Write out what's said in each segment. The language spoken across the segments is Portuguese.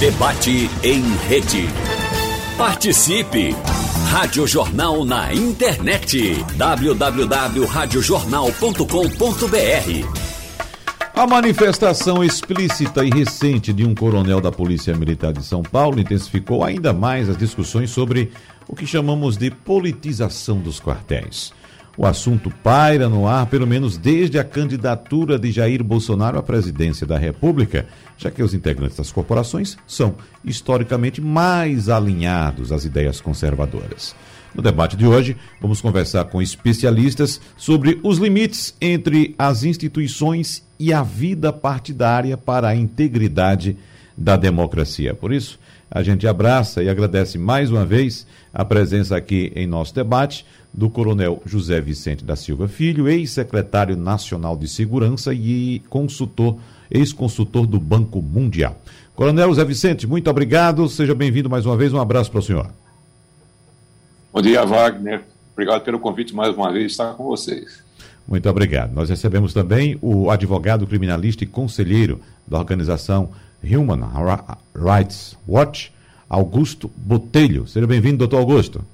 Debate em rede. Participe! Rádio Jornal na internet. www.radiojornal.com.br a manifestação explícita e recente de um coronel da Polícia Militar de São Paulo intensificou ainda mais as discussões sobre o que chamamos de politização dos quartéis. O assunto paira no ar pelo menos desde a candidatura de Jair Bolsonaro à presidência da República, já que os integrantes das corporações são historicamente mais alinhados às ideias conservadoras. No debate de hoje, vamos conversar com especialistas sobre os limites entre as instituições e a vida partidária para a integridade da democracia. Por isso, a gente abraça e agradece mais uma vez a presença aqui em nosso debate do Coronel José Vicente da Silva Filho, ex-secretário nacional de Segurança e consultor, ex-consultor do Banco Mundial. Coronel José Vicente, muito obrigado, seja bem-vindo mais uma vez, um abraço para o senhor. Bom dia, Wagner. Obrigado pelo convite mais uma vez estar com vocês. Muito obrigado. Nós recebemos também o advogado criminalista e conselheiro da organização Human Rights Watch, Augusto Botelho. Seja bem-vindo, doutor Augusto.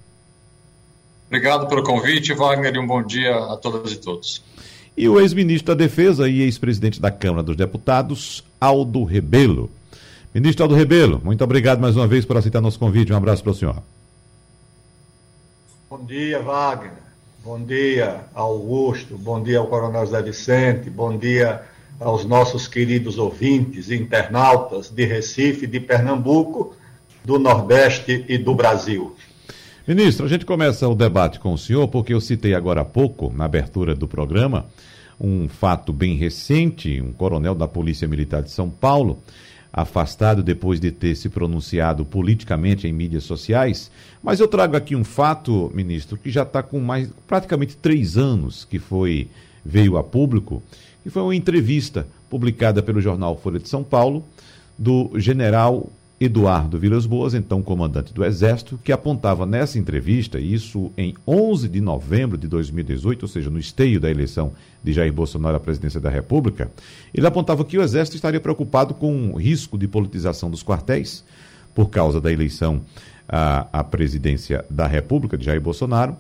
Obrigado pelo convite, Wagner, e um bom dia a todas e todos. E o ex-ministro da Defesa e ex-presidente da Câmara dos Deputados, Aldo Rebelo. Ministro Aldo Rebelo, muito obrigado mais uma vez por aceitar nosso convite. Um abraço para o senhor. Bom dia, Wagner. Bom dia, Augusto. Bom dia ao Coronel Zé Vicente. Bom dia aos nossos queridos ouvintes, internautas de Recife, de Pernambuco, do Nordeste e do Brasil. Ministro, a gente começa o debate com o senhor porque eu citei agora há pouco, na abertura do programa, um fato bem recente, um coronel da Polícia Militar de São Paulo afastado depois de ter se pronunciado politicamente em mídias sociais. Mas eu trago aqui um fato, ministro, que já está com mais praticamente três anos que foi veio a público, que foi uma entrevista publicada pelo jornal Folha de São Paulo do general Eduardo Vilas Boas, então comandante do Exército, que apontava nessa entrevista, isso em 11 de novembro de 2018, ou seja, no esteio da eleição de Jair Bolsonaro à presidência da República, ele apontava que o Exército estaria preocupado com o risco de politização dos quartéis por causa da eleição à, à presidência da República de Jair Bolsonaro.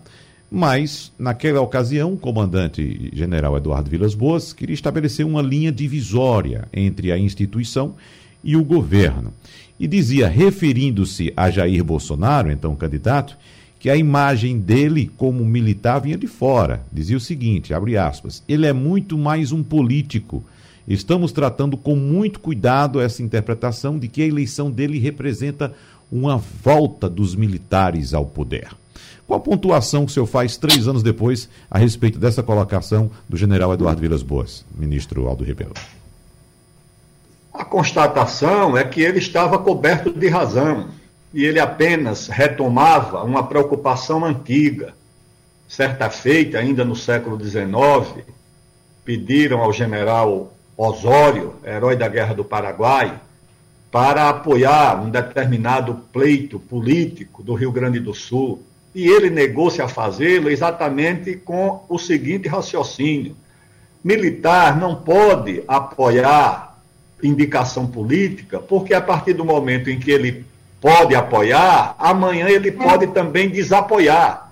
Mas, naquela ocasião, o comandante general Eduardo Vilas Boas queria estabelecer uma linha divisória entre a instituição e o governo e dizia, referindo-se a Jair Bolsonaro, então candidato, que a imagem dele como militar vinha de fora. Dizia o seguinte, abre aspas, ele é muito mais um político. Estamos tratando com muito cuidado essa interpretação de que a eleição dele representa uma volta dos militares ao poder. Qual a pontuação que o senhor faz três anos depois a respeito dessa colocação do general Eduardo Vilas Boas, ministro Aldo Ribeiro? A constatação é que ele estava coberto de razão e ele apenas retomava uma preocupação antiga. Certa feita, ainda no século XIX, pediram ao general Osório, herói da Guerra do Paraguai, para apoiar um determinado pleito político do Rio Grande do Sul. E ele negou-se a fazê-lo exatamente com o seguinte raciocínio: militar não pode apoiar indicação política, porque a partir do momento em que ele pode apoiar, amanhã ele pode também desapoiar.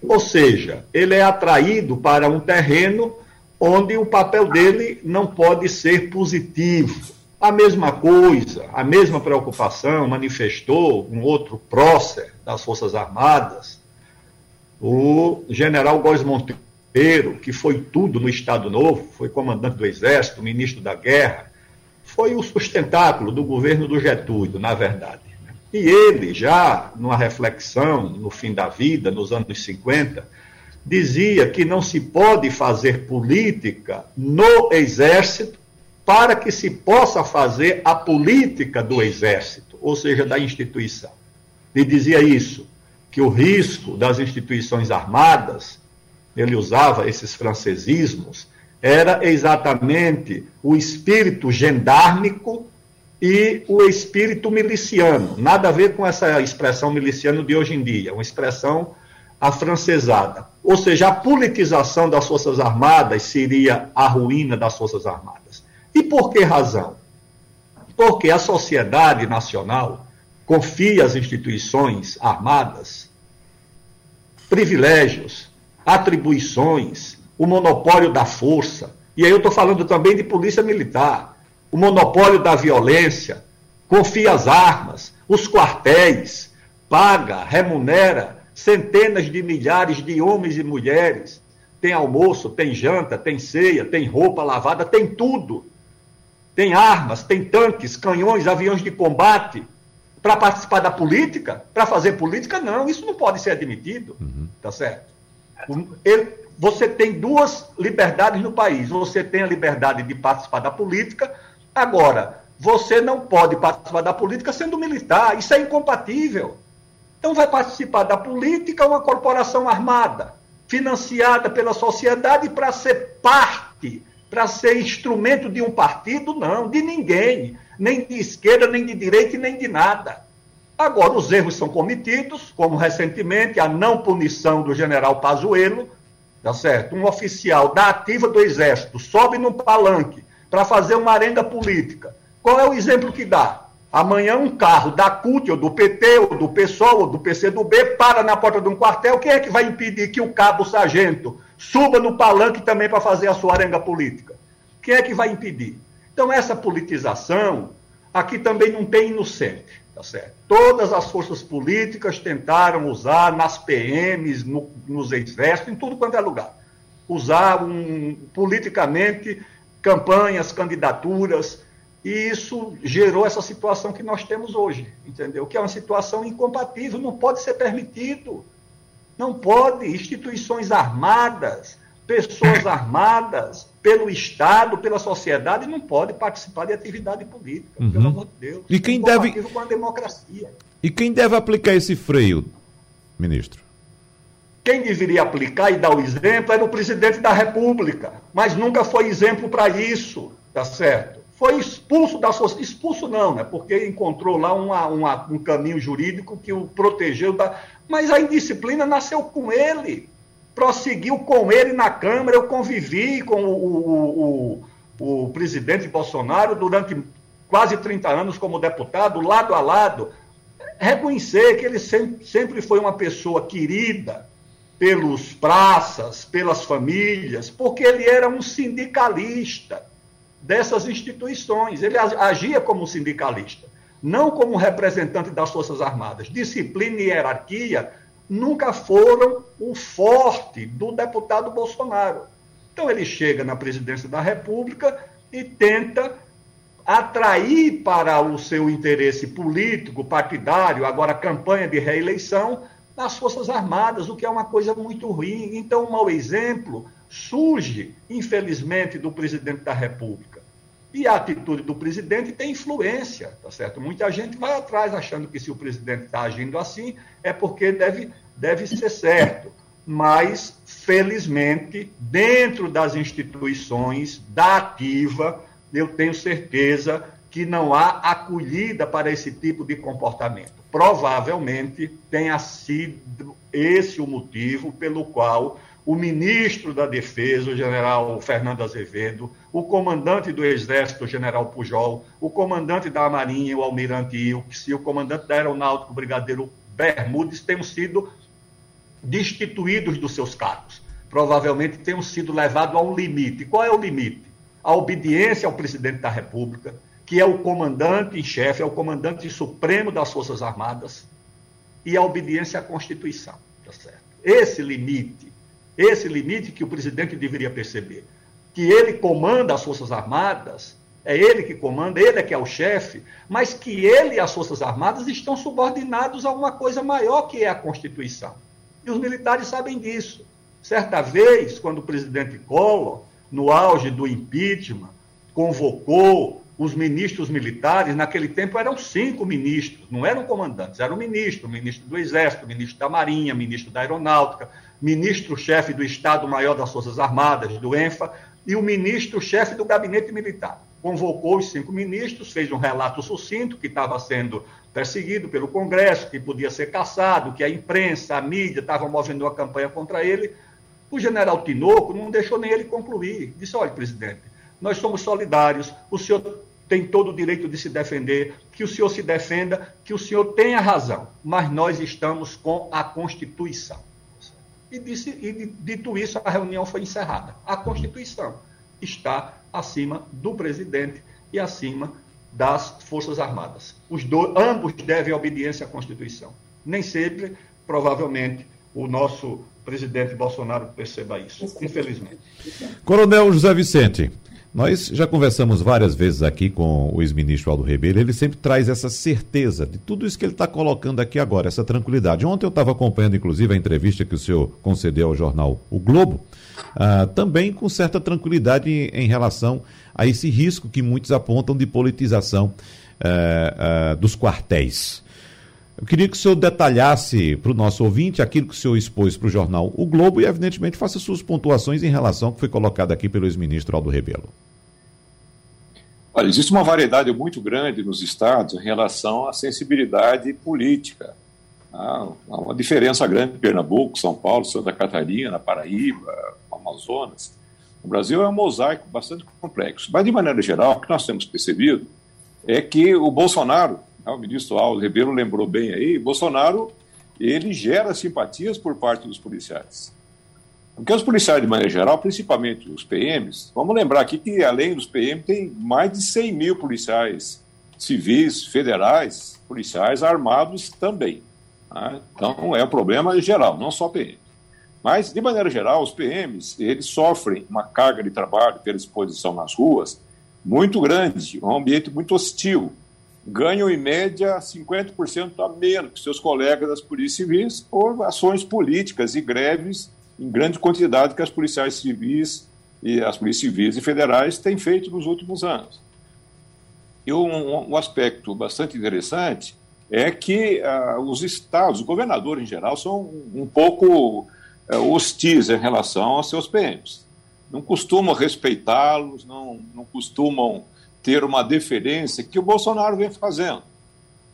Ou seja, ele é atraído para um terreno onde o papel dele não pode ser positivo. A mesma coisa, a mesma preocupação manifestou um outro prócer das Forças Armadas, o general Góes Monteiro, que foi tudo no Estado Novo, foi comandante do Exército, ministro da Guerra, foi o sustentáculo do governo do Getúlio, na verdade. E ele, já numa reflexão no fim da vida, nos anos 50, dizia que não se pode fazer política no exército para que se possa fazer a política do exército, ou seja, da instituição. Ele dizia isso, que o risco das instituições armadas, ele usava esses francesismos, era exatamente o espírito gendármico e o espírito miliciano. Nada a ver com essa expressão miliciano de hoje em dia, uma expressão afrancesada. Ou seja, a politização das Forças Armadas seria a ruína das Forças Armadas. E por que razão? Porque a sociedade nacional confia às instituições armadas privilégios, atribuições, o monopólio da força. E aí eu estou falando também de polícia militar, o monopólio da violência, confia as armas, os quartéis, paga, remunera centenas de milhares de homens e mulheres. Tem almoço, tem janta, tem ceia, tem roupa lavada, tem tudo. Tem armas, tem tanques, canhões, aviões de combate. Para participar da política, para fazer política, não, isso não pode ser admitido. Uhum. Tá certo? Ele, você tem duas liberdades no país. Você tem a liberdade de participar da política. Agora, você não pode participar da política sendo militar. Isso é incompatível. Então, vai participar da política uma corporação armada, financiada pela sociedade para ser parte, para ser instrumento de um partido? Não, de ninguém. Nem de esquerda, nem de direita, nem de nada. Agora, os erros são cometidos, como recentemente a não punição do general Pazuello, tá certo? Um oficial da ativa do Exército sobe num palanque para fazer uma arenga política qual é o exemplo que dá? Amanhã um carro da CUT, ou do PT, ou do PSOL, ou do PCdoB, para na porta de um quartel. Quem é que vai impedir que o cabo sargento suba no palanque também para fazer a sua arenga política? Quem é que vai impedir? Então, essa politização, aqui também não tem inocente, tá certo? Todas as forças políticas tentaram usar nas PMs, no, nos exércitos, em tudo quanto é lugar. Usar um, politicamente campanhas, candidaturas, e isso gerou essa situação que nós temos hoje, entendeu? Que é uma situação incompatível, não pode ser permitido. Não pode. Instituições armadas, pessoas armadas pelo Estado, pela sociedade, não podem participar de atividade política, uhum. pelo amor de Deus. E quem deve com a democracia. E quem deve aplicar esse freio, ministro? Quem deveria aplicar e dar o exemplo era o presidente da República, mas nunca foi exemplo para isso, tá certo? foi expulso da sociedade. Expulso não, né? Porque encontrou lá uma, uma, um caminho jurídico que o protegeu da. Mas a indisciplina nasceu com ele. Prosseguiu com ele na Câmara. Eu convivi com o, o, o, o presidente Bolsonaro durante quase 30 anos como deputado, lado a lado. Reconhecer que ele sempre, sempre foi uma pessoa querida pelos praças, pelas famílias, porque ele era um sindicalista dessas instituições. Ele agia como sindicalista, não como representante das Forças Armadas. Disciplina e hierarquia nunca foram o forte do deputado Bolsonaro. Então ele chega na presidência da República e tenta atrair para o seu interesse político, partidário, agora campanha de reeleição, as Forças Armadas, o que é uma coisa muito ruim. Então, um mau exemplo surge, infelizmente, do presidente da República. E a atitude do presidente tem influência, tá certo? Muita gente vai atrás achando que se o presidente está agindo assim é porque deve, deve ser certo. Mas, felizmente, dentro das instituições da ativa, eu tenho certeza que não há acolhida para esse tipo de comportamento. Provavelmente tenha sido esse o motivo pelo qual o ministro da Defesa, o general Fernando Azevedo, o comandante do Exército, o general Pujol, o comandante da Marinha, o almirante Ilks, e o comandante da Aeronáutica, o brigadeiro Bermudes, tenham sido destituídos dos seus cargos. Provavelmente tenham sido levados a um limite. Qual é o limite? A obediência ao presidente da República, que é o comandante em chefe, é o comandante supremo das Forças Armadas, e a obediência à Constituição. Tá certo? Esse limite esse limite que o presidente deveria perceber. Que ele comanda as Forças Armadas, é ele que comanda, ele é que é o chefe, mas que ele e as Forças Armadas estão subordinados a uma coisa maior que é a Constituição. E os militares sabem disso. Certa vez, quando o presidente Collor, no auge do impeachment, convocou os ministros militares, naquele tempo eram cinco ministros, não eram comandantes, eram ministro, ministro do Exército, ministro da Marinha, ministro da Aeronáutica, ministro-chefe do Estado-Maior das Forças Armadas, do ENFA, e o ministro-chefe do Gabinete Militar. Convocou os cinco ministros, fez um relato sucinto que estava sendo perseguido pelo Congresso, que podia ser caçado, que a imprensa, a mídia estavam movendo uma campanha contra ele. O general Tinoco não deixou nem ele concluir. Disse: olha, presidente, nós somos solidários, o senhor tem todo o direito de se defender, que o senhor se defenda, que o senhor tenha razão, mas nós estamos com a Constituição. E, disse, e dito isso, a reunião foi encerrada. A Constituição está acima do presidente e acima das Forças Armadas. Os ambos devem obediência à Constituição. Nem sempre, provavelmente, o nosso presidente Bolsonaro perceba isso, infelizmente. Coronel José Vicente, nós já conversamos várias vezes aqui com o ex-ministro Aldo Ribeiro, ele sempre traz essa certeza de tudo isso que ele está colocando aqui agora, essa tranquilidade. Ontem eu estava acompanhando, inclusive, a entrevista que o senhor concedeu ao jornal O Globo, ah, também com certa tranquilidade em, relação a esse risco que muitos apontam de politização ah, ah, dos quartéis. Eu queria que o senhor detalhasse para o nosso ouvinte aquilo que o senhor expôs para o jornal O Globo e, evidentemente, faça suas pontuações em relação ao que foi colocado aqui pelo ex-ministro Aldo Rebelo. Olha, existe uma variedade muito grande nos estados em relação à sensibilidade política. Há uma diferença grande em Pernambuco, São Paulo, Santa Catarina, Paraíba, Amazonas. O Brasil é um mosaico bastante complexo. Mas, de maneira geral, o que nós temos percebido é que o Bolsonaro o ministro Aldo Ribeiro lembrou bem aí, Bolsonaro ele gera simpatias por parte dos policiais. Porque os policiais, de maneira geral, principalmente os PMs, vamos lembrar aqui que além dos PM tem mais de 100 mil policiais civis, federais, policiais armados também. Né? Então é um problema geral, não só PM. Mas, de maneira geral, os PMs eles sofrem uma carga de trabalho pela exposição nas ruas muito grande, um ambiente muito hostil ganham em média 50% a menos que seus colegas das polícias civis por ações políticas e greves em grande quantidade que as policiais civis e as polícias civis e federais têm feito nos últimos anos. E um, um aspecto bastante interessante é que uh, os estados, o governador em geral, são um, pouco uh, hostis em relação aos seus PMs. Não costumam respeitá-los, não, não costumam ter uma deferência que o Bolsonaro vem fazendo.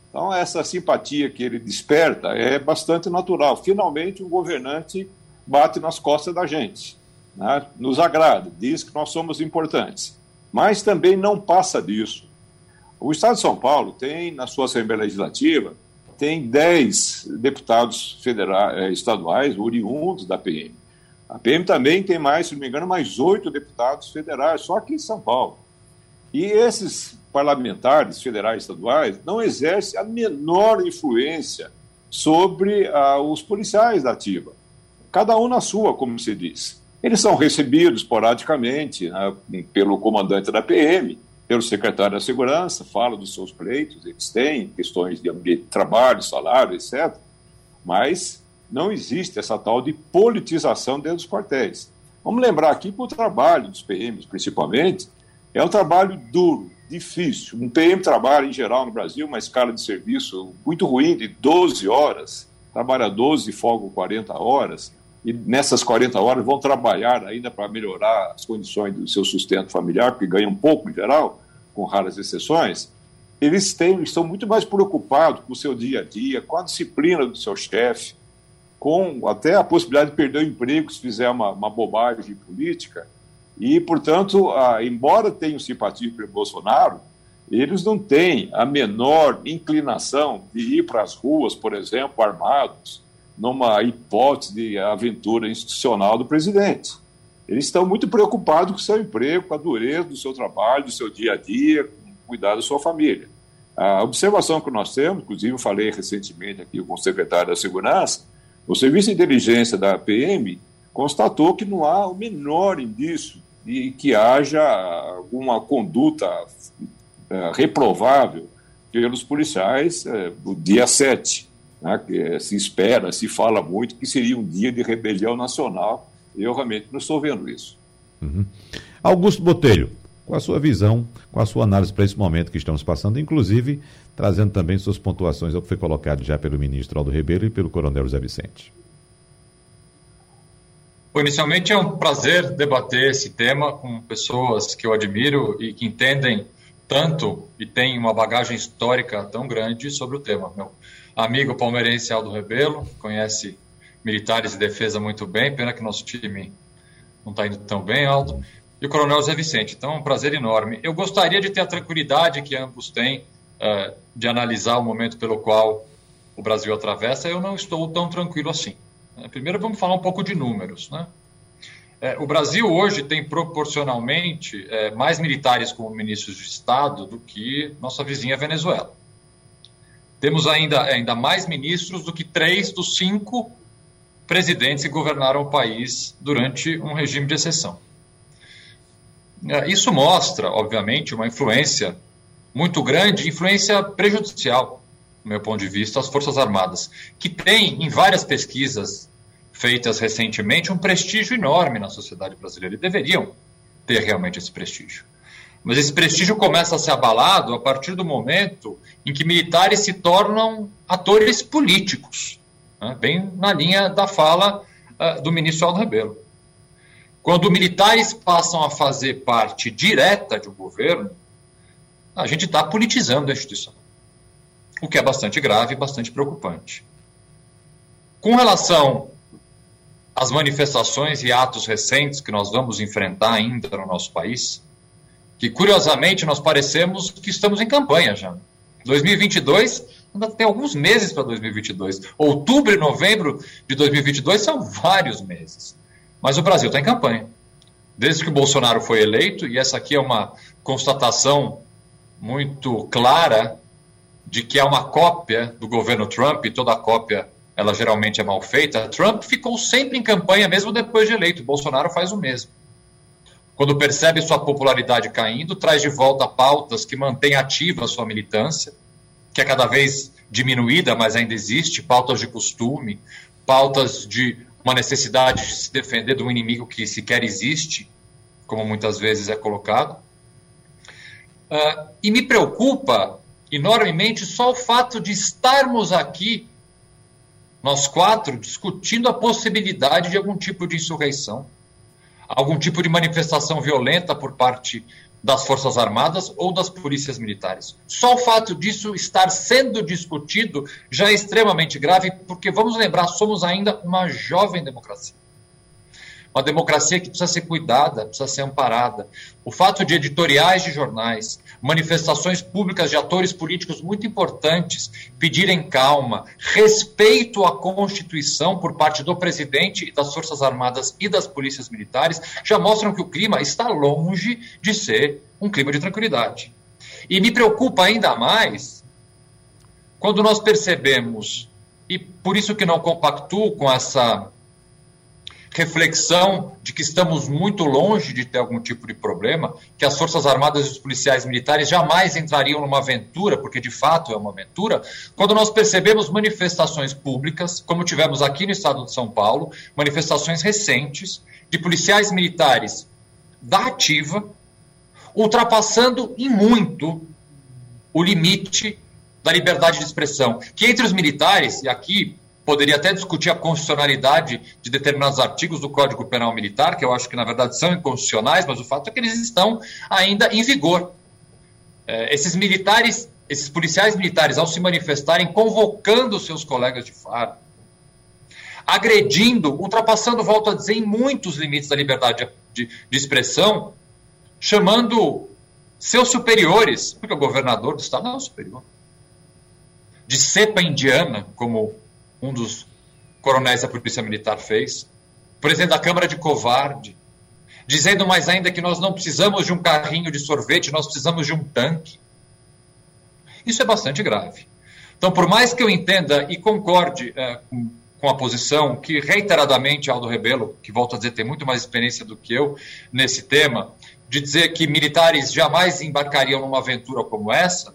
Então, essa simpatia que ele desperta é bastante natural. Finalmente, um governante bate nas costas da gente, né? nos agrada, diz que nós somos importantes. Mas também não passa disso. O Estado de São Paulo tem, na sua Assembleia Legislativa, tem 10 deputados federais, eh, estaduais oriundos da PM. A PM também tem mais, se não me engano, mais oito deputados federais, só aqui em São Paulo. E esses parlamentares federais e estaduais não exercem a menor influência sobre ah, os policiais da ativa. Cada um na sua, como se diz. Eles são recebidos esporadicamente né, pelo comandante da PM, pelo secretário da Segurança, fala dos seus pleitos, eles têm questões de ambiente de trabalho, salário, etc. Mas não existe essa tal de politização dentro dos quartéis. Vamos lembrar aqui que o trabalho dos PMs, principalmente, é um trabalho duro, difícil. Um PM trabalha, em geral, no Brasil, uma escala de serviço muito ruim, de 12 horas, trabalha 12 e folga 40 horas, e nessas 40 horas vão trabalhar ainda para melhorar as condições do seu sustento familiar, porque ganham pouco em geral, com raras exceções. Eles têm, estão muito mais preocupados com o seu dia a dia, com a disciplina do seu chefe, com até a possibilidade de perder o emprego se fizer uma, uma bobagem política, e, portanto, embora tenham simpatia pelo Bolsonaro, eles não têm a menor inclinação de ir para as ruas, por exemplo, armados, numa hipótese de aventura institucional do presidente. Eles estão muito preocupados com o seu emprego, com a dureza do seu trabalho, do seu dia a dia, com o cuidado da sua família. A observação que nós temos, inclusive eu falei recentemente aqui com o secretário da Segurança, o Serviço de Inteligência da PM constatou que não há o menor indício e que haja alguma conduta é, reprovável pelos policiais é, no dia 7, né, que é, se espera, se fala muito que seria um dia de rebelião nacional. Eu realmente não estou vendo isso. Uhum. Augusto Botelho, com a sua visão, com a sua análise para esse momento que estamos passando, inclusive trazendo também suas pontuações ao que foi colocado já pelo ministro Aldo Ribeiro e pelo coronel José Vicente. Bom, inicialmente é um prazer debater esse tema com pessoas que eu admiro e que entendem tanto e têm uma bagagem histórica tão grande sobre o tema. Meu amigo palmeirense Aldo Rebelo conhece militares e defesa muito bem, pena que nosso time não está indo tão bem, Aldo. e o Coronel Zé Vicente. Então, é um prazer enorme. Eu gostaria de ter a tranquilidade que ambos têm uh, de analisar o momento pelo qual o Brasil atravessa. Eu não estou tão tranquilo assim. Primeiro, vamos falar um pouco de números. Né? É, o Brasil hoje tem proporcionalmente é, mais militares como ministros de Estado do que nossa vizinha Venezuela. Temos ainda, ainda mais ministros do que três dos cinco presidentes que governaram o país durante um regime de exceção. É, isso mostra, obviamente, uma influência muito grande, influência prejudicial, meu ponto de vista, às Forças Armadas, que tem, em várias pesquisas feitas recentemente, um prestígio enorme na sociedade brasileira e deveriam ter realmente esse prestígio. Mas esse prestígio começa a ser abalado a partir do momento em que militares se tornam atores políticos, né? bem na linha da fala uh, do ministro Aldo Rebelo. Quando militares passam a fazer parte direta de um governo, a gente está politizando a instituição, o que é bastante grave e bastante preocupante. Com relação às manifestações e atos recentes que nós vamos enfrentar ainda no nosso país, que curiosamente nós parecemos que estamos em campanha já. 2022 ainda tem alguns meses para 2022. Outubro e novembro de 2022 são vários meses. Mas o Brasil está em campanha. Desde que o Bolsonaro foi eleito, e essa aqui é uma constatação muito clara de que é uma cópia do governo Trump, e toda cópia ela geralmente é mal feita. Trump ficou sempre em campanha, mesmo depois de eleito. Bolsonaro faz o mesmo. Quando percebe sua popularidade caindo, traz de volta pautas que mantêm ativa sua militância, que é cada vez diminuída, mas ainda existe, pautas de costume, pautas de uma necessidade de se defender de um inimigo que sequer existe, como muitas vezes é colocado. Uh, e me preocupa enormemente só o fato de estarmos aqui, nós quatro, discutindo a possibilidade de algum tipo de insurreição algum tipo de manifestação violenta por parte das Forças Armadas ou das polícias militares. Só o fato disso estar sendo discutido já é extremamente grave, porque vamos lembrar, somos ainda uma jovem democracia. Uma democracia que precisa ser cuidada, precisa ser amparada. O fato de editoriais de jornais, manifestações públicas de atores políticos muito importantes pedirem calma, respeito à Constituição por parte do presidente das Forças Armadas e das polícias militares, já mostram que o clima está longe de ser um clima de tranquilidade. E me preocupa ainda mais quando nós percebemos, e por isso que não compactuo com essa reflexão de que estamos muito longe de ter algum tipo de problema, que as Forças Armadas e os policiais militares jamais entrariam numa aventura, porque de fato é uma aventura, quando nós percebemos manifestações públicas, como tivemos aqui no estado de São Paulo, manifestações recentes de policiais militares da ativa, ultrapassando em muito o limite da liberdade de expressão, que entre os militares, e aqui poderia até discutir a constitucionalidade de determinados artigos do Código Penal Militar, que eu acho que na verdade são inconstitucionais, mas o fato é que eles estão ainda em vigor. É, esses militares, esses policiais militares, ao se manifestarem, convocando seus colegas de farda, agredindo, ultrapassando, volto a dizer, em muitos limites da liberdade de, de expressão, chamando seus superiores, porque o governador do estado não é o superior, de cepa indiana, como um dos coronéis da Polícia Militar fez, presidente da Câmara de covarde, dizendo mais ainda que nós não precisamos de um carrinho de sorvete, nós precisamos de um tanque. Isso é bastante grave. Então, por mais que eu entenda e concorde é, com, com, a posição que reiteradamente Aldo Rebelo, que volto a dizer tem muito mais experiência do que eu nesse tema, de dizer que militares jamais embarcariam numa aventura como essa,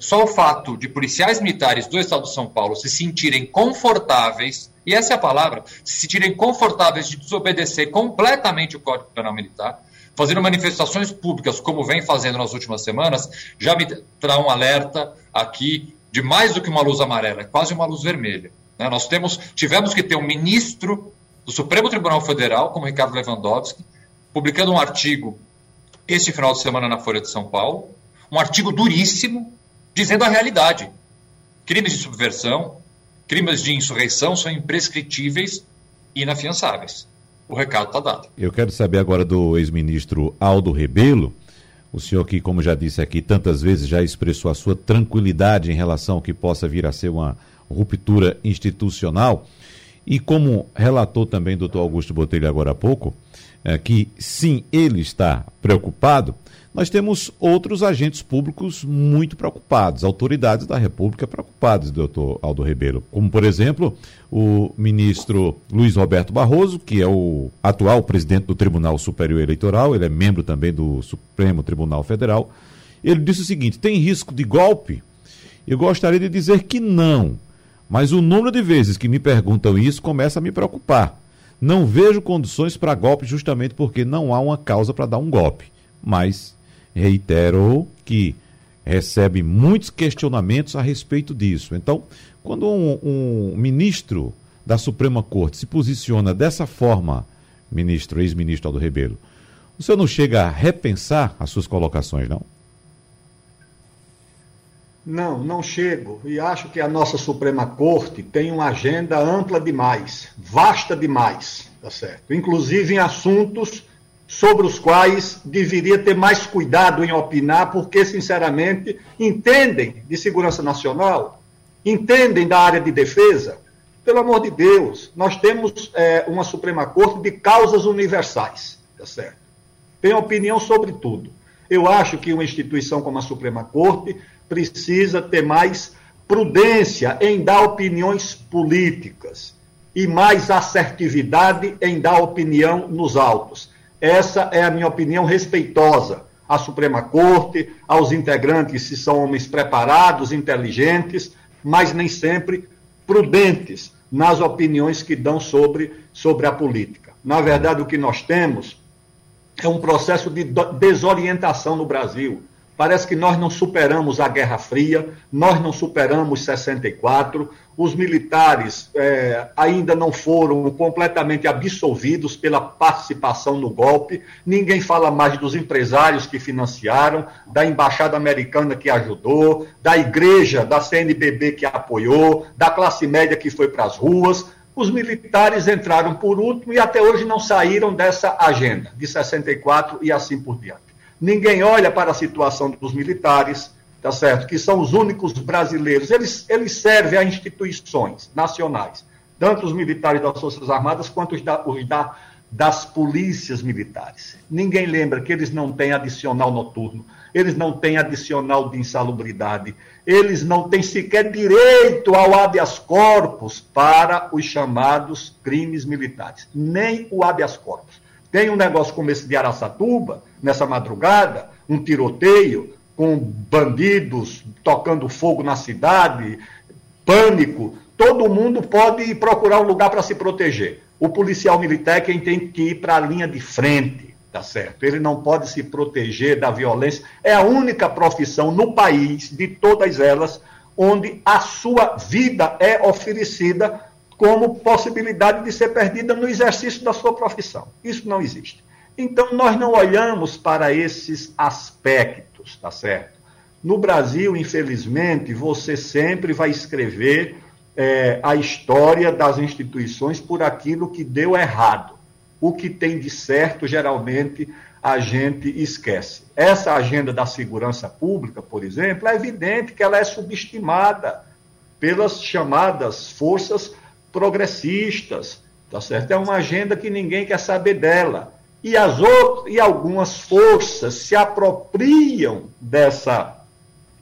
só o fato de policiais militares do Estado de São Paulo se sentirem confortáveis, e essa é a palavra, se sentirem confortáveis de desobedecer completamente o Código Penal Militar, fazendo manifestações públicas como vem fazendo nas últimas semanas, já me dá um alerta aqui de mais do que uma luz amarela, é quase uma luz vermelha. Né? Nós temos, tivemos que ter um ministro do Supremo Tribunal Federal, como Ricardo Lewandowski, publicando um artigo este final de semana na Folha de São Paulo, um artigo duríssimo, dizendo a realidade. Crimes de subversão, crimes de insurreição são imprescritíveis e inafiançáveis. o recado está dado. Eu quero saber agora do ex-ministro Aldo Rebelo. O senhor que, como já disse aqui tantas vezes, já expressou a sua tranquilidade em relação ao que possa vir a ser uma ruptura institucional. E como relatou também o doutor Augusto Botelho agora há pouco, é, que sim, ele está preocupado, nós temos outros agentes públicos muito preocupados, autoridades da República preocupadas, doutor Aldo Rebelo, como, por exemplo, o ministro Luiz Roberto Barroso, que é o atual presidente do Tribunal Superior Eleitoral, ele é membro também do Supremo Tribunal Federal. Ele disse o seguinte: tem risco de golpe? Eu gostaria de dizer que não, mas o número de vezes que me perguntam isso começa a me preocupar. Não vejo condições para golpe justamente porque não há uma causa para dar um golpe. Mas reiterou que recebe muitos questionamentos a respeito disso. Então, quando um, um ministro da Suprema Corte se posiciona dessa forma, ministro, ex-ministro Aldo Rebelo, o senhor não chega a repensar as suas colocações, não? Não, não chego. E acho que a nossa Suprema Corte tem uma agenda ampla demais, vasta demais, tá certo? Inclusive em assuntos sobre os quais deveria ter mais cuidado em opinar, porque, sinceramente, entendem de segurança nacional, entendem da área de defesa. Pelo amor de Deus, nós temos é, uma Suprema Corte de causas universais, tá certo? Tem opinião sobre tudo. Eu acho que uma instituição como a Suprema Corte precisa ter mais prudência em dar opiniões políticas e mais assertividade em dar opinião nos autos. Essa é a minha opinião respeitosa à Suprema Corte, aos integrantes, se são homens preparados, inteligentes, mas nem sempre prudentes nas opiniões que dão sobre, sobre a política. Na verdade, o que nós temos é um processo de desorientação no Brasil. Parece que nós não superamos a Guerra Fria, nós não superamos 64, os militares é, ainda não foram completamente absolvidos pela participação no golpe, ninguém fala mais dos empresários que financiaram, da embaixada americana que ajudou, da igreja, da CNBB que apoiou, da classe média que foi para as ruas. Os militares entraram por último e até hoje não saíram dessa agenda de 64 e assim por diante. Ninguém olha para a situação dos militares, tá certo? Que são os únicos brasileiros. Eles, eles servem a instituições nacionais, tanto os militares das Forças Armadas quanto os, da, os da, das polícias militares. Ninguém lembra que eles não têm adicional noturno, eles não têm adicional de insalubridade, eles não têm sequer direito ao habeas corpus para os chamados crimes militares, nem o habeas corpus. Tem um negócio como esse de Araçatuba, nessa madrugada, um tiroteio com bandidos tocando fogo na cidade, pânico. Todo mundo pode procurar um lugar para se proteger. O policial militar é quem tem que ir para a linha de frente, tá certo? Ele não pode se proteger da violência. É a única profissão no país, de todas elas, onde a sua vida é oferecida como possibilidade de ser perdida no exercício da sua profissão. Isso não existe. Então, nós não olhamos para esses aspectos, tá certo? No Brasil, infelizmente, você sempre vai escrever é, a história das instituições por aquilo que deu errado. O que tem de certo, geralmente, a gente esquece. Essa agenda da segurança pública, por exemplo, é evidente que ela é subestimada pelas chamadas forças progressistas, tá certo? É uma agenda que ninguém quer saber dela. E as outras e algumas forças se apropriam dessa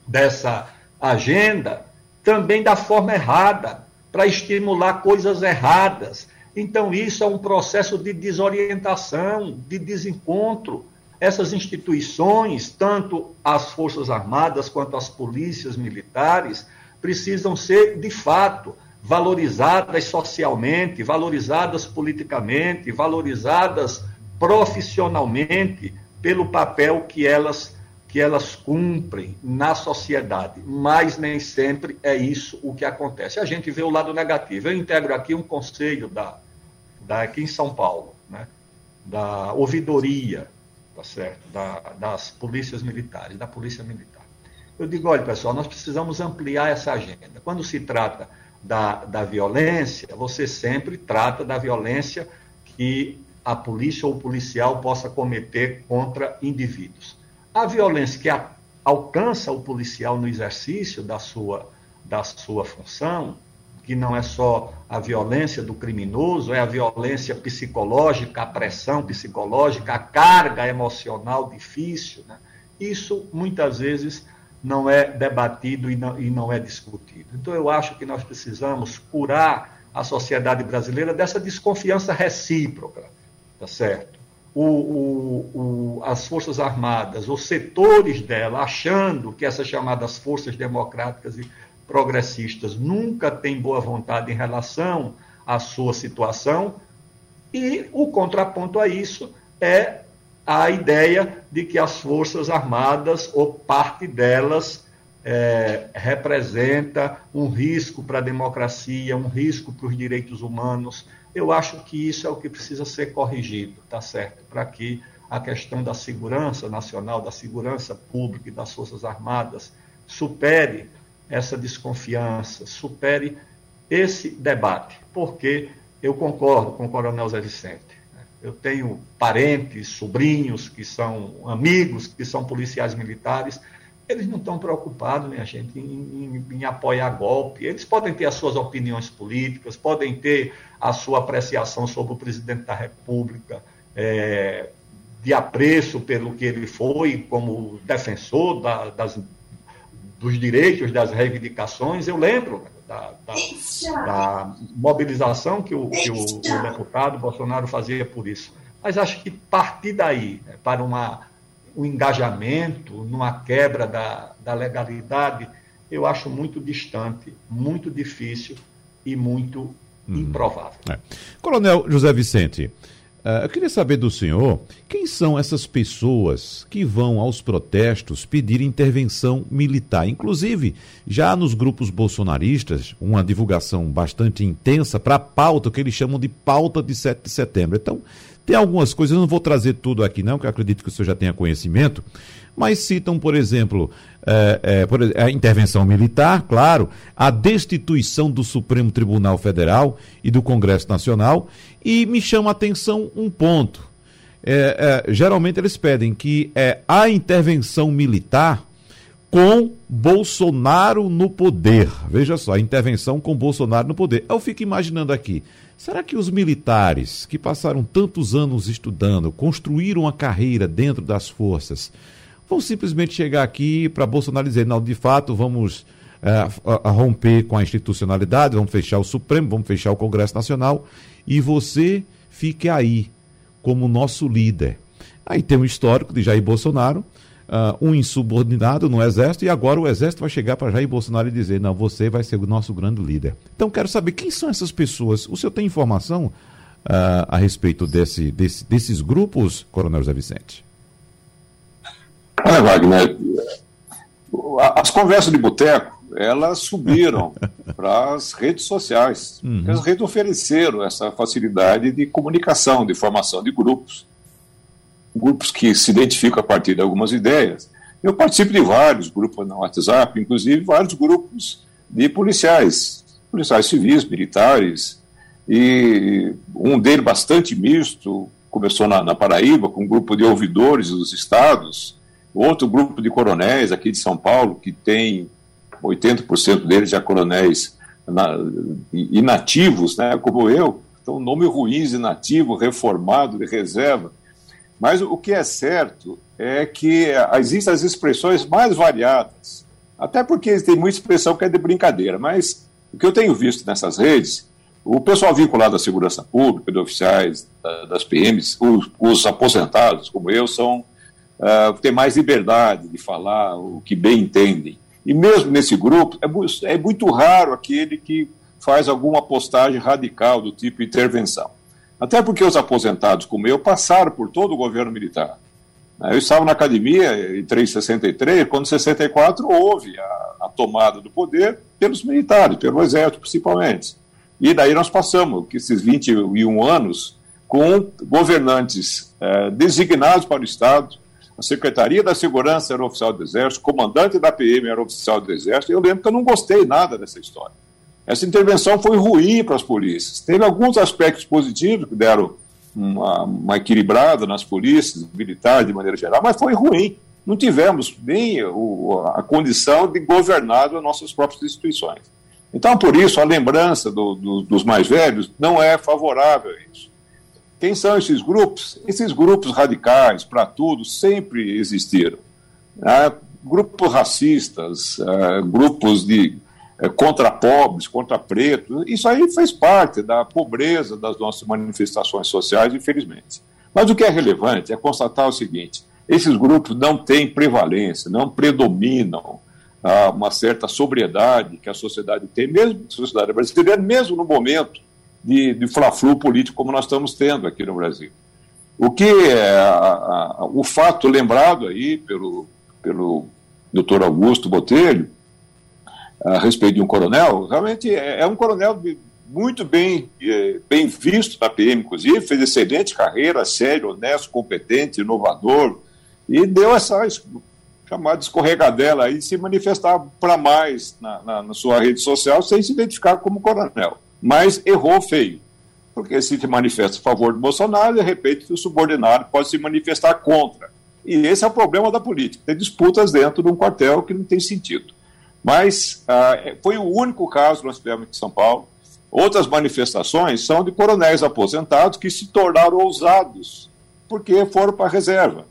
dessa agenda também da forma errada, para estimular coisas erradas. Então isso é um processo de desorientação, de desencontro. Essas instituições, tanto as Forças Armadas quanto as polícias militares, precisam ser, de fato, valorizadas socialmente, valorizadas politicamente, valorizadas profissionalmente pelo papel que elas que elas cumprem na sociedade, mas nem sempre é isso o que acontece. A gente vê o lado negativo. Eu integro aqui um conselho da, da aqui em São Paulo, né, da ouvidoria, tá certo, da, das polícias militares, da polícia militar. Eu digo, olha pessoal, nós precisamos ampliar essa agenda. Quando se trata da, da violência, você sempre trata da violência que a polícia ou o policial possa cometer contra indivíduos. A violência que a, alcança o policial no exercício da sua, da sua função, que não é só a violência do criminoso, é a violência psicológica, a pressão psicológica, a carga emocional difícil. Né? Isso muitas vezes não é debatido e não, e não é discutido. Então, eu acho que nós precisamos curar a sociedade brasileira dessa desconfiança recíproca, tá certo? O, o, o, as Forças Armadas, os setores dela, achando que essas chamadas forças democráticas e progressistas nunca têm boa vontade em relação à sua situação, e o contraponto a isso é a ideia de que as Forças Armadas, ou parte delas, é, representa um risco para a democracia, um risco para os direitos humanos. Eu acho que isso é o que precisa ser corrigido, tá certo? Para que a questão da segurança nacional, da segurança pública e das Forças Armadas supere essa desconfiança, supere esse debate, porque eu concordo com o Coronel Zé Vicente. Eu tenho parentes, sobrinhos que são amigos, que são policiais militares. Eles não estão preocupados, minha gente, em, em, em, apoiar golpe. Eles podem ter as suas opiniões políticas, podem ter a sua apreciação sobre o presidente da República, é, de apreço pelo que ele foi como defensor da, das, dos direitos, das reivindicações. Eu lembro da, da, da mobilização que, o, que o, o, deputado Bolsonaro fazia por isso. Mas acho que partir daí, né, para uma, um engajamento, numa quebra da, da legalidade, eu acho muito distante, muito difícil e muito hum. improvável. É. Coronel José Vicente, Uh, eu queria saber do senhor quem são essas pessoas que vão aos protestos pedir intervenção militar. Inclusive, já nos grupos bolsonaristas, uma divulgação bastante intensa para a pauta, que eles chamam de pauta de 7 de setembro. Então, tem algumas coisas, eu não vou trazer tudo aqui, não, que eu acredito que o senhor já tenha conhecimento, mas citam, por exemplo, é, é, por, a intervenção militar, claro, a destituição do Supremo Tribunal Federal e do Congresso Nacional, e me chama a atenção um ponto. É, geralmente eles pedem que é, a intervenção militar com Bolsonaro no poder. Veja só, intervenção com Bolsonaro no poder. Eu fico imaginando aqui, será que os militares que passaram tantos anos estudando, construíram uma carreira dentro das forças, vão simplesmente chegar aqui para Bolsonaro dizer, não, de fato, vamos é, a, a romper com a institucionalidade, vamos fechar o Supremo, vamos fechar o Congresso Nacional e você fique aí como nosso líder. Aí tem um histórico de Jair Bolsonaro, uh, um insubordinado no Exército, e agora o Exército vai chegar para Jair Bolsonaro e dizer: não, você vai ser o nosso grande líder. Então, quero saber quem são essas pessoas. O senhor tem informação uh, a respeito desse, desse, desses grupos, Coronel José Vicente? Olha, Wagner, as conversas de boteco, elas subiram para as redes sociais. Uhum. As redes ofereceram essa facilidade de comunicação, de formação de grupos. Grupos que se identificam a partir de algumas ideias. Eu participo de vários grupos no WhatsApp, inclusive vários grupos de policiais, policiais civis, militares, e um deles bastante misto, começou na, na Paraíba, com um grupo de ouvidores dos estados, Outro grupo de coronéis aqui de São Paulo, que tem 80% deles já coronéis inativos, né, como eu, então nome ruins, inativo, reformado, de reserva. Mas o que é certo é que existem as expressões mais variadas, até porque tem muita expressão que é de brincadeira, mas o que eu tenho visto nessas redes, o pessoal vinculado à segurança pública, de oficiais, das PMs, os, os aposentados, como eu, são uh, ter mais liberdade de falar o que bem entendem. E mesmo nesse grupo, é, é muito raro aquele que faz alguma postagem radical do tipo intervenção. Até porque os aposentados, como eu, passaram por todo o governo militar. Né, eu estava na academia em 363, quando em 64 houve a, a, tomada do poder pelos militares, pelo exército principalmente. E daí nós passamos esses 21 anos com governantes eh, designados para o Estado, a Secretaria da Segurança era oficial do Exército, comandante da PM era oficial do Exército. Eu lembro que eu não gostei nada dessa história. Essa intervenção foi ruim para as polícias. Teve alguns aspectos positivos que deram uma, uma equilibrada nas polícias, militares de maneira geral, mas foi ruim. Não tivemos nem o, a condição de governar as nossas próprias instituições. Então, por isso, a lembrança do, do, dos mais velhos não é favorável a isso. Quem são esses grupos? Esses grupos radicais, para tudo, sempre existiram. Né? Grupos racistas, uh, grupos de contra pobres, contra pretos, isso aí faz parte da pobreza das nossas manifestações sociais, infelizmente. Mas o que é relevante é constatar o seguinte: esses grupos não têm prevalência, não predominam uma certa sobriedade que a sociedade tem, mesmo a sociedade brasileira, mesmo no momento de, de fla-flu político como nós estamos tendo aqui no Brasil. O que é a, a, o fato lembrado aí pelo, pelo doutor Augusto Botelho, a respeito de um coronel, realmente é, é um coronel muito bem, é, bem visto na PM, inclusive, fez excelente carreira, sério, honesto, competente, inovador, e deu essa chamada escorregadela de se manifestar para mais na, na, na sua rede social sem se identificar como coronel mas errou feio. Porque se se manifesta a favor do Bolsonaro, de repente o subordinado pode se manifestar contra. E esse é o problema da política. Tem disputas dentro de um quartel que não tem sentido. Mas ah, foi o único caso que nós tivemos em São Paulo. Outras manifestações são de coronéis aposentados que se tornaram ousados porque foram para a reserva.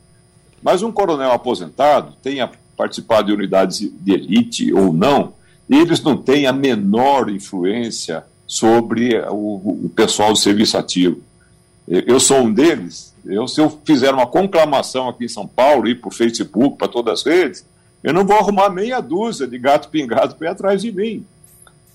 Mas um coronel aposentado, tenha participado de unidades de elite ou não, eles não têm a menor influência sobre o, o pessoal do serviço ativo. Eu sou um deles. Eu, se eu fizer uma conclamação aqui em São Paulo, ir para o Facebook, para todas as redes, eu não vou arrumar meia dúzia de gato pingado para ir atrás de mim.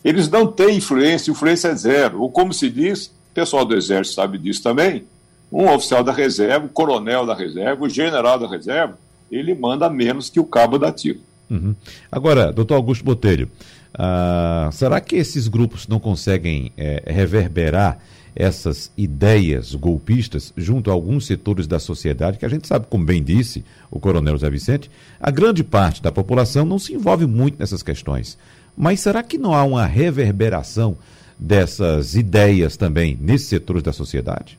Eles não têm influência, influência é zero. Ou como se diz, o pessoal do Exército sabe disso também, um oficial da reserva, o coronel da reserva, o general da reserva, ele manda menos que o cabo da ativa. Uhum. Agora, doutor Augusto Botelho, ah, será que esses grupos não conseguem é, reverberar essas ideias golpistas junto a alguns setores da sociedade, que a gente sabe, como bem disse o coronel Zé Vicente, a grande parte da população não se envolve muito nessas questões. Mas será que não há uma reverberação dessas ideias também nesses setores da sociedade?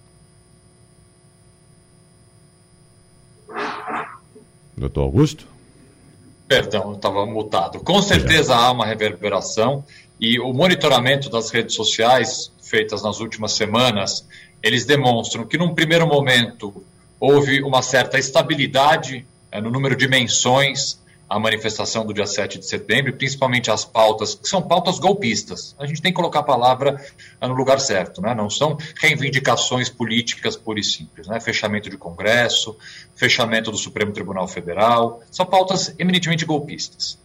Doutor Augusto? Perdão, eu estava mutado. Com certeza há uma reverberação e o monitoramento das redes sociais feitas nas últimas semanas, eles demonstram que num primeiro momento houve uma certa estabilidade é, no número de menções à manifestação do dia 7 de setembro, principalmente as pautas, que são pautas golpistas. A gente tem que colocar a palavra eh, no lugar certo, né? não são reivindicações políticas pura e simples. Né? Fechamento de Congresso, fechamento do Supremo Tribunal Federal, são pautas eminentemente golpistas.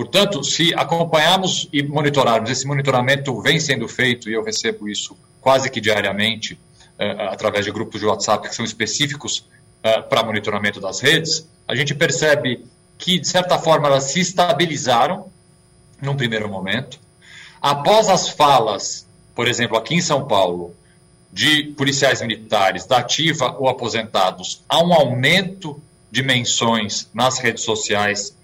Portanto, se acompanharmos e monitorarmos, esse monitoramento vem sendo feito, e eu recebo isso quase que diariamente, uh, através de grupos de WhatsApp que são específicos uh, para monitoramento das redes, a gente percebe que, de certa forma, elas se estabilizaram num primeiro momento. Após as falas, por exemplo, aqui em São Paulo, de policiais militares da ativa ou aposentados, há um aumento de menções nas redes sociais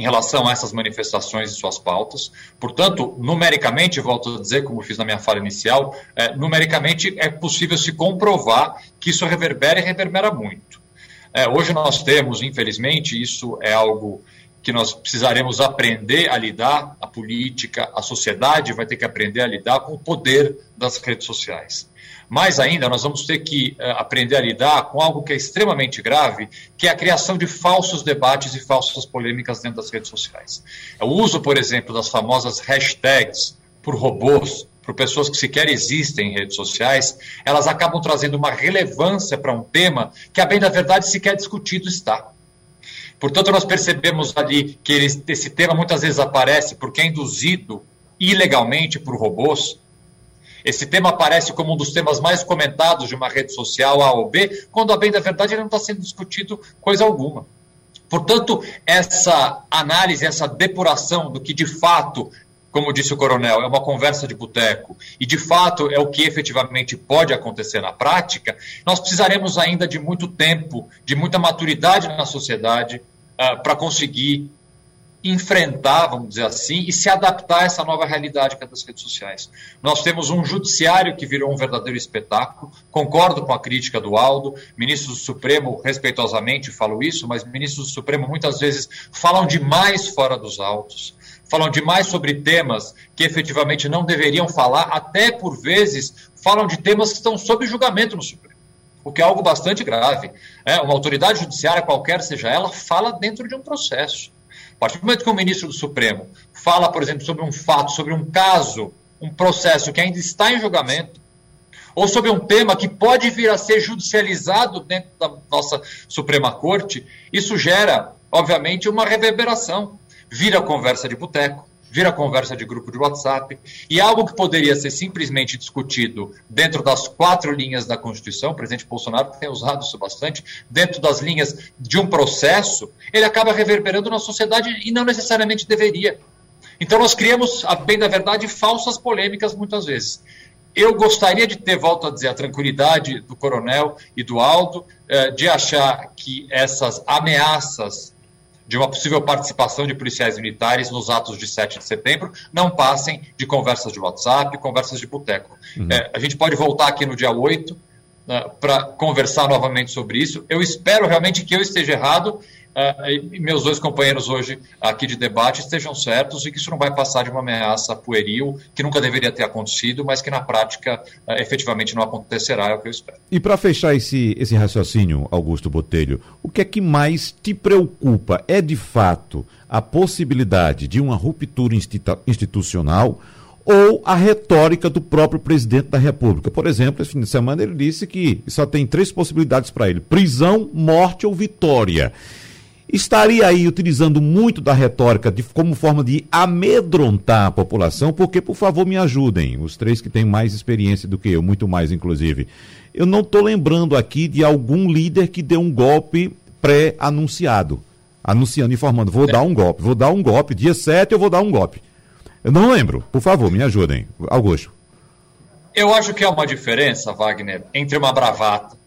em relação a essas manifestações e suas pautas. Portanto, numericamente, volto a dizer, como fiz na minha fala inicial, é, numericamente é possível se comprovar que isso reverbera e reverbera muito. É, hoje nós temos, infelizmente, isso é algo que nós precisaremos aprender a lidar, a política, a sociedade vai ter que aprender a lidar com o poder das redes sociais. Mais ainda, nós vamos ter que uh, aprender a lidar com algo que é extremamente grave, que é a criação de falsos debates e falsas polêmicas dentro das redes sociais. O uso, por exemplo, das famosas hashtags por robôs, por pessoas que sequer existem em redes sociais, elas acabam trazendo uma relevância para um tema que, a bem da verdade, sequer discutido está. Portanto, nós percebemos ali que esse tema muitas vezes aparece porque é induzido ilegalmente por robôs, esse tema aparece como um dos temas mais comentados de uma rede social A ou B, quando a bem da verdade ele não está sendo discutido coisa alguma. Portanto, essa análise, essa depuração do que de fato, como disse o coronel, é uma conversa de boteco e de fato é o que efetivamente pode acontecer na prática, nós precisaremos ainda de muito tempo, de muita maturidade na sociedade uh, para conseguir enfrentar, vamos dizer assim, e se adaptar a essa nova realidade que é das redes sociais. Nós temos um judiciário que virou um verdadeiro espetáculo, concordo com a crítica do Aldo, ministros do Supremo, respeitosamente falo isso, mas ministros do Supremo muitas vezes falam demais fora dos autos, falam demais sobre temas que efetivamente não deveriam falar, até por vezes falam de temas que estão sob julgamento no Supremo o que é algo bastante grave. É, uma autoridade judiciária, qualquer seja ela, fala dentro de um processo. Partir do momento que o ministro do Supremo fala, por exemplo, sobre um fato, sobre um caso, um processo que ainda está em julgamento, ou sobre um tema que pode vir a ser judicializado dentro da nossa Suprema Corte, isso gera, obviamente, uma reverberação. Vira conversa de boteco, vira conversa de grupo de WhatsApp, e algo que poderia ser simplesmente discutido dentro das quatro linhas da Constituição, o presidente Bolsonaro tem usado isso bastante, dentro das linhas de um processo, ele acaba reverberando na sociedade e não necessariamente deveria. Então nós criamos, a bem da verdade, falsas polêmicas muitas vezes. Eu gostaria de ter, volto a dizer, a tranquilidade do coronel e do Aldo, eh, de achar que essas ameaças de uma possível participação de policiais militares nos atos de 7 de setembro não passem de conversas de WhatsApp, conversas de boteco. Uhum. É, a gente pode voltar aqui no dia 8 né, para conversar novamente sobre isso. Eu espero realmente que eu esteja errado uh, meus dois companheiros hoje aqui de debate estejam certos e que isso não vai passar de uma ameaça pueril, que nunca deveria ter acontecido, mas que na prática uh, efetivamente não acontecerá, é o que eu espero. E para fechar esse, esse raciocínio, Augusto Botelho, o que é que mais te preocupa? É de fato a possibilidade de uma ruptura institucional? ou a retórica do próprio presidente da República. Por exemplo, esse fim de semana ele disse que só tem três possibilidades para ele: prisão, morte ou vitória estaria aí utilizando muito da retórica de, como forma de amedrontar a população, porque, por favor, me ajudem, os três que têm mais experiência do que eu, muito mais, inclusive. Eu não estou lembrando aqui de algum líder que deu um golpe pré-anunciado, anunciando, informando, vou é. dar um golpe, vou dar um golpe, dia 7 eu vou dar um golpe. Eu não lembro, por favor, me ajudem. Augusto. Eu acho que há uma diferença, Wagner, entre uma bravata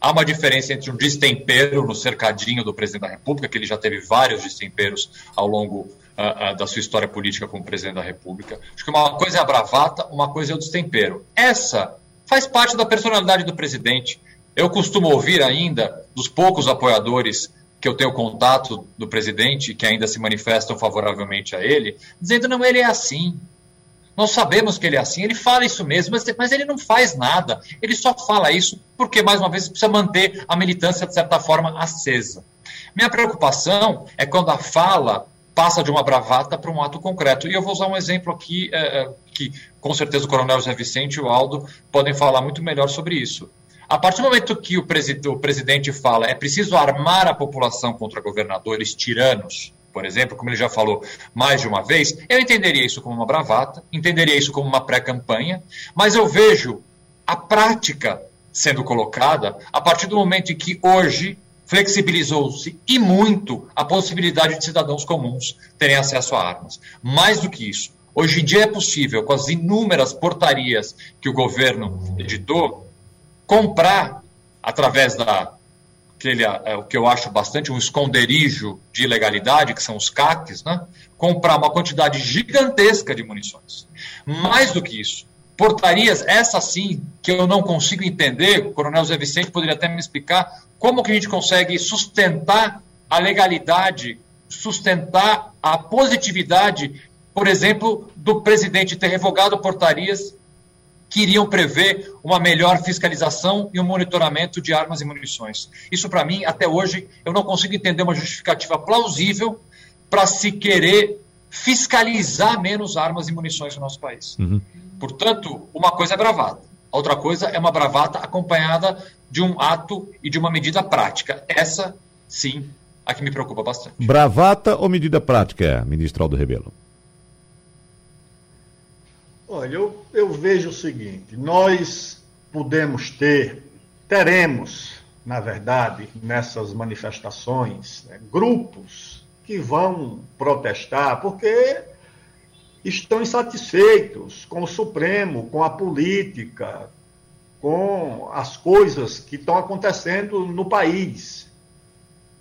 Há uma diferença entre um destempero no cercadinho do presidente da República, que ele já teve vários destemperos ao longo uh, uh, da sua história política como presidente da República. Acho que uma coisa é a bravata, uma coisa é o destempero. Essa faz parte da personalidade do presidente. Eu costumo ouvir ainda dos poucos apoiadores que eu tenho contato do presidente, que ainda se manifestam favoravelmente a ele, dizendo: não, ele é assim, nós sabemos que ele é assim, ele fala isso mesmo, mas, mas ele não faz nada. Ele só fala isso porque, mais uma vez, precisa manter a militância, de certa forma, acesa. Minha preocupação é quando a fala passa de uma bravata para um ato concreto. E eu vou usar um exemplo aqui é, que, com certeza, o Coronel José Vicente e o Aldo podem falar muito melhor sobre isso. A partir do momento que o, o presidente fala é preciso armar a população contra governadores tiranos, por exemplo, como ele já falou mais de uma vez, eu entenderia isso como uma bravata, entenderia isso como uma pré-campanha, mas eu vejo a prática sendo colocada a partir do momento em que hoje flexibilizou-se e muito a possibilidade de cidadãos comuns terem acesso a armas. Mais do que isso, hoje em dia é possível, com as inúmeras portarias que o governo editou, comprar através da aquele, é, o que eu acho bastante um esconderijo de ilegalidade, que são os CACs, né? comprar uma quantidade gigantesca de munições. Mais do que isso, portarias, essa sim, que eu não consigo entender, o Coronel Zé Vicente poderia até me explicar como que a gente consegue sustentar a legalidade, sustentar a positividade, por exemplo, do presidente ter revogado portarias que iriam prever uma melhor fiscalização e um monitoramento de armas e munições. Isso, para mim, até hoje, eu não consigo entender uma justificativa plausível para se querer fiscalizar menos armas e munições no nosso país. Uhum. Portanto, uma coisa é bravata, a outra coisa é uma bravata acompanhada de um ato e de uma medida prática. Essa, sim, a que me preocupa bastante. Bravata ou medida prática, ministro Aldo Rebelo? Olha, eu, eu vejo o seguinte: nós podemos ter, teremos, na verdade, nessas manifestações, né, grupos que vão protestar porque estão insatisfeitos com o Supremo, com a política, com as coisas que estão acontecendo no país.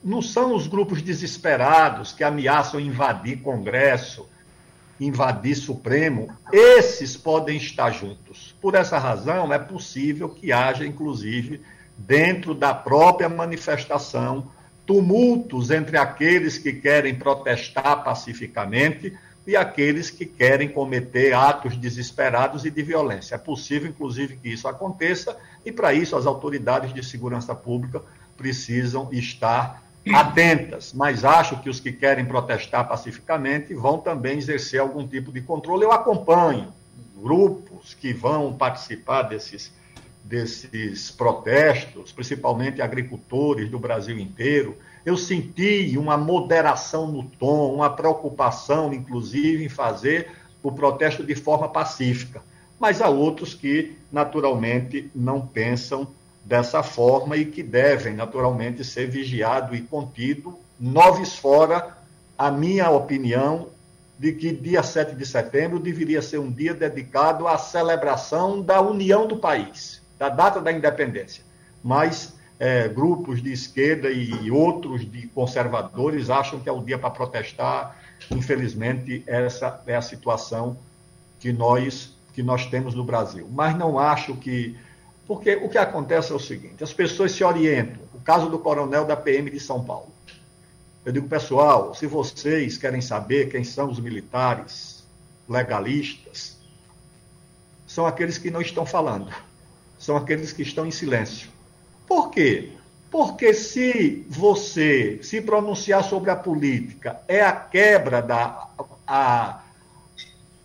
não são os grupos desesperados que ameaçam invadir Congresso, invadir Supremo. Esses podem estar juntos. Por essa razão, é possível que haja, inclusive, dentro da própria manifestação, tumultos entre aqueles que querem protestar pacificamente e aqueles que querem cometer atos desesperados e de violência. É possível, inclusive, que isso aconteça, e para isso as autoridades de segurança pública precisam estar atentas. Mas acho que os que querem protestar pacificamente vão também exercer algum tipo de controle. Eu acompanho grupos que vão participar desses, desses protestos, principalmente agricultores do Brasil inteiro eu senti uma moderação no tom, uma preocupação, inclusive, em fazer o protesto de forma pacífica. Mas há outros que, naturalmente, não pensam dessa forma e que devem, naturalmente, ser vigiado e contido. Noves fora, a minha opinião de que dia 7 de setembro deveria ser um dia dedicado à celebração da união do país, da data da independência. Mas é, grupos de esquerda e outros de conservadores acham que é o dia para protestar. Infelizmente, essa é a situação que nós, que nós temos no Brasil. Mas não acho que. Porque o que acontece é o seguinte: as pessoas se orientam. O caso do coronel da PM de São Paulo. Eu digo, pessoal, se vocês querem saber quem são os militares legalistas, são aqueles que não estão falando, são aqueles que estão em silêncio por quê? Porque se você se pronunciar sobre a política é a quebra da. A,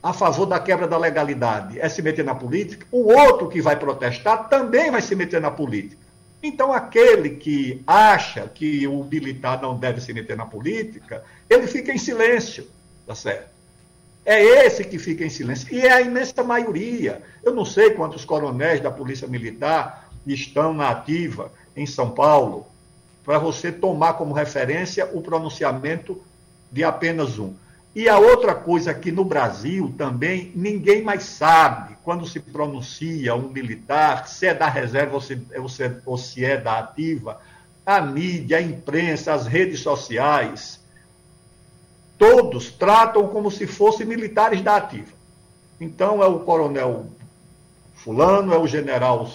a favor da quebra da legalidade, é se meter na política, o outro que vai protestar também vai se meter na política. Então, aquele que acha que o militar não deve se meter na política, ele fica em silêncio, tá certo? É esse que fica em silêncio. E é a imensa maioria. Eu não sei quantos coronéis da Polícia Militar estão na ativa em São Paulo, para você tomar como referência o pronunciamento de apenas um. E a outra coisa que no Brasil também ninguém mais sabe quando se pronuncia um militar, se é da reserva ou se, ou se, ou se é da ativa, a mídia, a imprensa, as redes sociais, todos tratam como se fossem militares da ativa. Então é o coronel fulano, é o general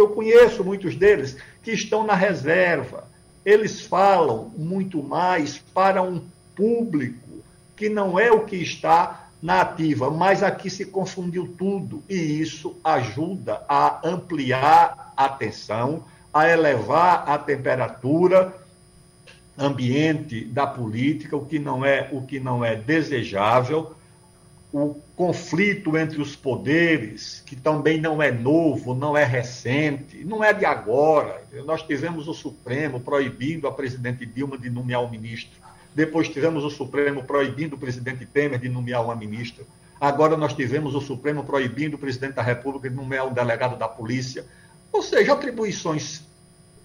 eu conheço muitos deles que estão na reserva. Eles falam muito mais para um público que não é o que está na ativa, mas aqui se confundiu tudo e isso ajuda a ampliar a tensão, a elevar a temperatura ambiente da política, o que não é o que não é desejável o conflito entre os poderes, que também não é novo, não é recente, não é de agora. Nós tivemos o Supremo proibindo a presidente Dilma de nomear um ministro. Depois tivemos o Supremo proibindo o presidente Temer de nomear uma ministra. Agora nós tivemos o Supremo proibindo o presidente da República de nomear um delegado da polícia. Ou seja, atribuições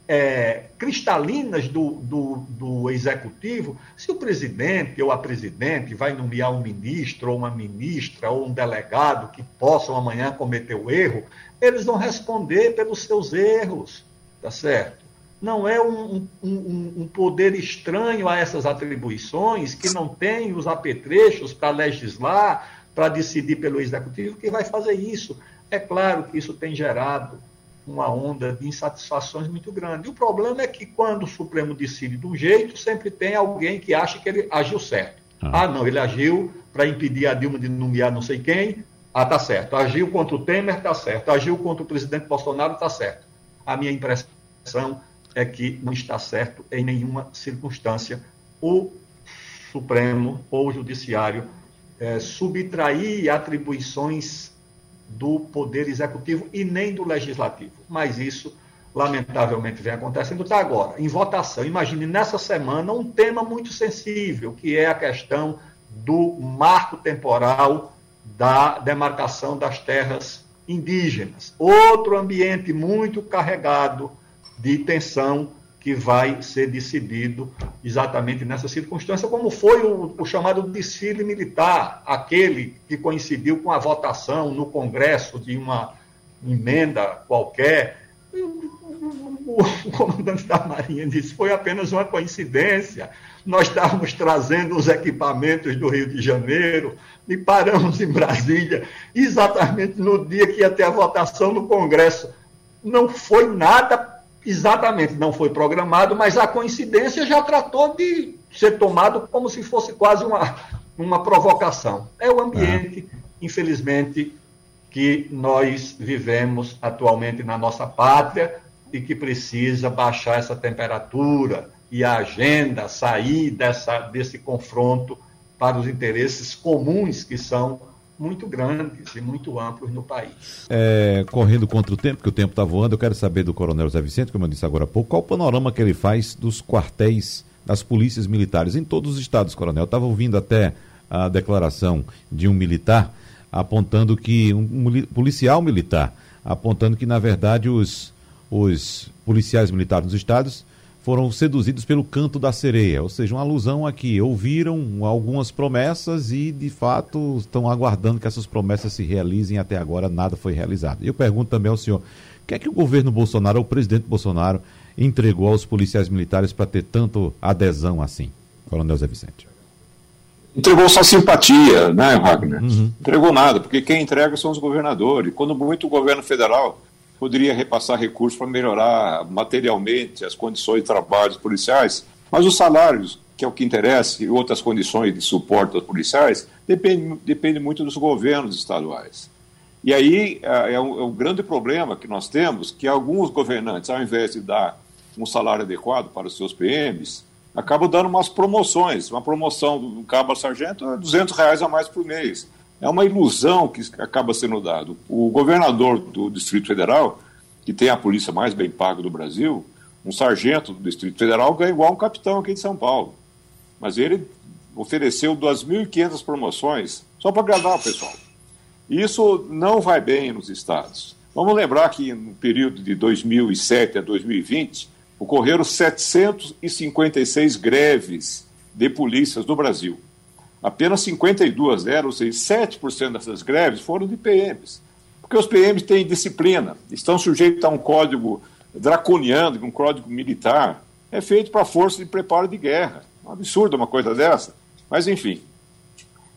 é, cristalinas do, do, do, executivo, se o presidente ou a presidente vai nomear um ministro ou uma ministra ou um delegado que possam amanhã cometer o erro, eles vão responder pelos seus erros, tá certo? Não é um, um, um poder estranho a essas atribuições que não tem os apetrechos para legislar, para decidir pelo executivo que vai fazer isso. É claro que isso tem gerado uma onda de insatisfações muito grande. E o problema é que quando o Supremo decide de um jeito, sempre tem alguém que acha que ele agiu certo. Ah, ah não, ele agiu para impedir a Dilma de nomear não sei quem, ah, tá certo. Agiu contra o Temer, tá certo. Agiu contra o presidente Bolsonaro, tá certo. A minha impressão é que não está certo em nenhuma circunstância o Supremo ou o Judiciário é, subtrair atribuições do Poder Executivo e nem do Legislativo. Mas isso, lamentavelmente, vem acontecendo. Está agora, em votação. Imagine nessa semana um tema muito sensível, que é a questão do marco temporal da demarcação das terras indígenas. Outro ambiente muito carregado de tensão que vai ser decidido exatamente nessa circunstância, como foi o, o, chamado desfile militar, aquele que coincidiu com a votação no Congresso de uma emenda qualquer. o, o comandante da Marinha disse: foi apenas uma coincidência. Nós estávamos trazendo os equipamentos do Rio de Janeiro e paramos em Brasília exatamente no dia que ia ter a votação no Congresso. Não foi nada exatamente, não foi programado, mas a coincidência já tratou de ser tomado como se fosse quase uma, uma provocação. É o ambiente, infelizmente, que nós vivemos atualmente na nossa pátria e que precisa baixar essa temperatura e a agenda sair dessa, desse confronto para os interesses comuns que são muito grandes e muito amplos no país. É, correndo contra o tempo, que o tempo está voando, eu quero saber do Coronel Zé Vicente, como eu disse agora há pouco, qual o panorama que ele faz dos quartéis das polícias militares em todos os estados, Coronel. Estava ouvindo até a declaração de um militar apontando que, um policial militar, apontando que, na verdade, os, os policiais militares dos estados foram seduzidos pelo canto da sereia, ou seja, uma alusão aqui. Ouviram algumas promessas e, de fato, estão aguardando que essas promessas se realizem. Até agora, nada foi realizado. Eu pergunto também ao senhor: o que é que o governo Bolsonaro, o presidente Bolsonaro, entregou aos policiais militares para ter tanto adesão assim? Coronel Zé Vicente entregou só simpatia, né, Wagner? Uhum. Entregou nada, porque quem entrega são os governadores. Quando muito o governo federal poderia repassar recursos para melhorar materialmente as condições de trabalho dos policiais, mas os salários, que é o que interessa, e outras condições de suporte aos policiais, depende, depende muito dos governos estaduais. E aí é, é um, é um grande problema que nós temos, que alguns governantes, ao invés de dar um salário adequado para os seus PMs, acabam dando umas promoções. Uma promoção do cabo sargento é 200 reais a mais por mês. É uma ilusão que acaba sendo dado. O governador do Distrito Federal, que tem a polícia mais bem paga do Brasil, um sargento do Distrito Federal ganha igual um capitão aqui de São Paulo. Mas ele ofereceu 2.500 promoções só para agradar o pessoal. Isso não vai bem nos estados. Vamos lembrar que no período de 2007 a 2020, ocorreram 756 greves de polícias no Brasil. Apenas 52 deram, ou seja, 7% dessas greves foram de PMs. Porque os PMs têm disciplina, estão sujeitos a um código draconiano, um código militar. É feito para a força de preparo de guerra. É um absurdo uma coisa dessa. Mas, enfim,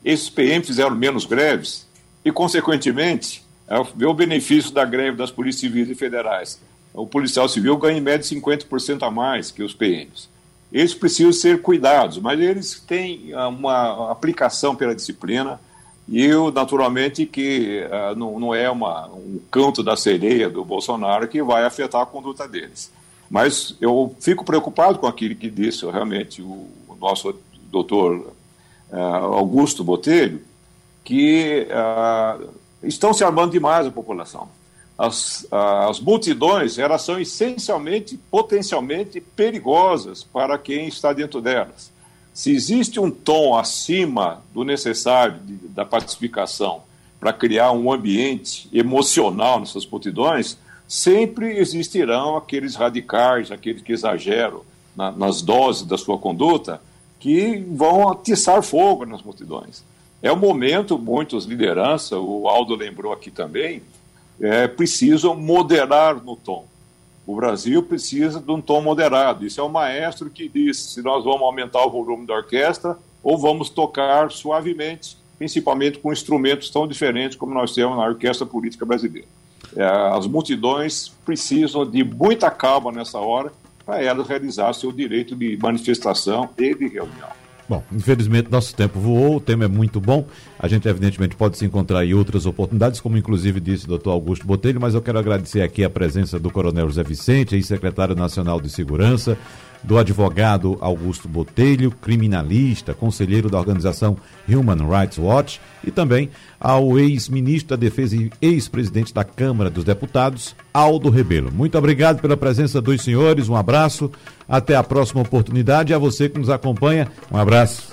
esses PMs fizeram menos greves e, consequentemente, é o benefício da greve das polícias civis e federais o policial civil ganha em média 50% a mais que os PMs. Eles precisam ser cuidados, mas eles têm ah, uma aplicação pela disciplina e eu, naturalmente, que uh, não, não, é uma, um canto da sereia do Bolsonaro que vai afetar a conduta deles. Mas eu fico preocupado com aquilo que disse realmente o, o nosso doutor uh, Augusto Botelho, que uh, estão se armando demais a população as, as multidões elas são essencialmente, potencialmente perigosas para quem está dentro delas. Se existe um tom acima do necessário de, da pacificação para criar um ambiente emocional nessas multidões, sempre existirão aqueles radicais, aqueles que exageram na, nas doses da sua conduta, que vão atiçar fogo nas multidões. É o momento, muitas lideranças, o Aldo lembrou aqui também, é, precisam moderar no tom. O Brasil precisa de um tom moderado. Isso é o maestro que diz se nós vamos aumentar o volume da orquestra ou vamos tocar suavemente, principalmente com instrumentos tão diferentes como nós temos na orquestra política brasileira. É, as multidões precisam de muita calma nessa hora para elas realizar seu direito de manifestação e de reunião. Bom, infelizmente nosso tempo voou, o tema é muito bom. A gente, evidentemente, pode se encontrar em outras oportunidades, como inclusive disse o doutor Augusto Botelho, mas eu quero agradecer aqui a presença do Coronel José Vicente, ex-secretário nacional de Segurança, do advogado Augusto Botelho, criminalista, conselheiro da organização Human Rights Watch, e também ao ex-ministro da Defesa e ex-presidente da Câmara dos Deputados, Aldo Rebelo. Muito obrigado pela presença dos senhores, um abraço, até a próxima oportunidade e a você que nos acompanha, um abraço.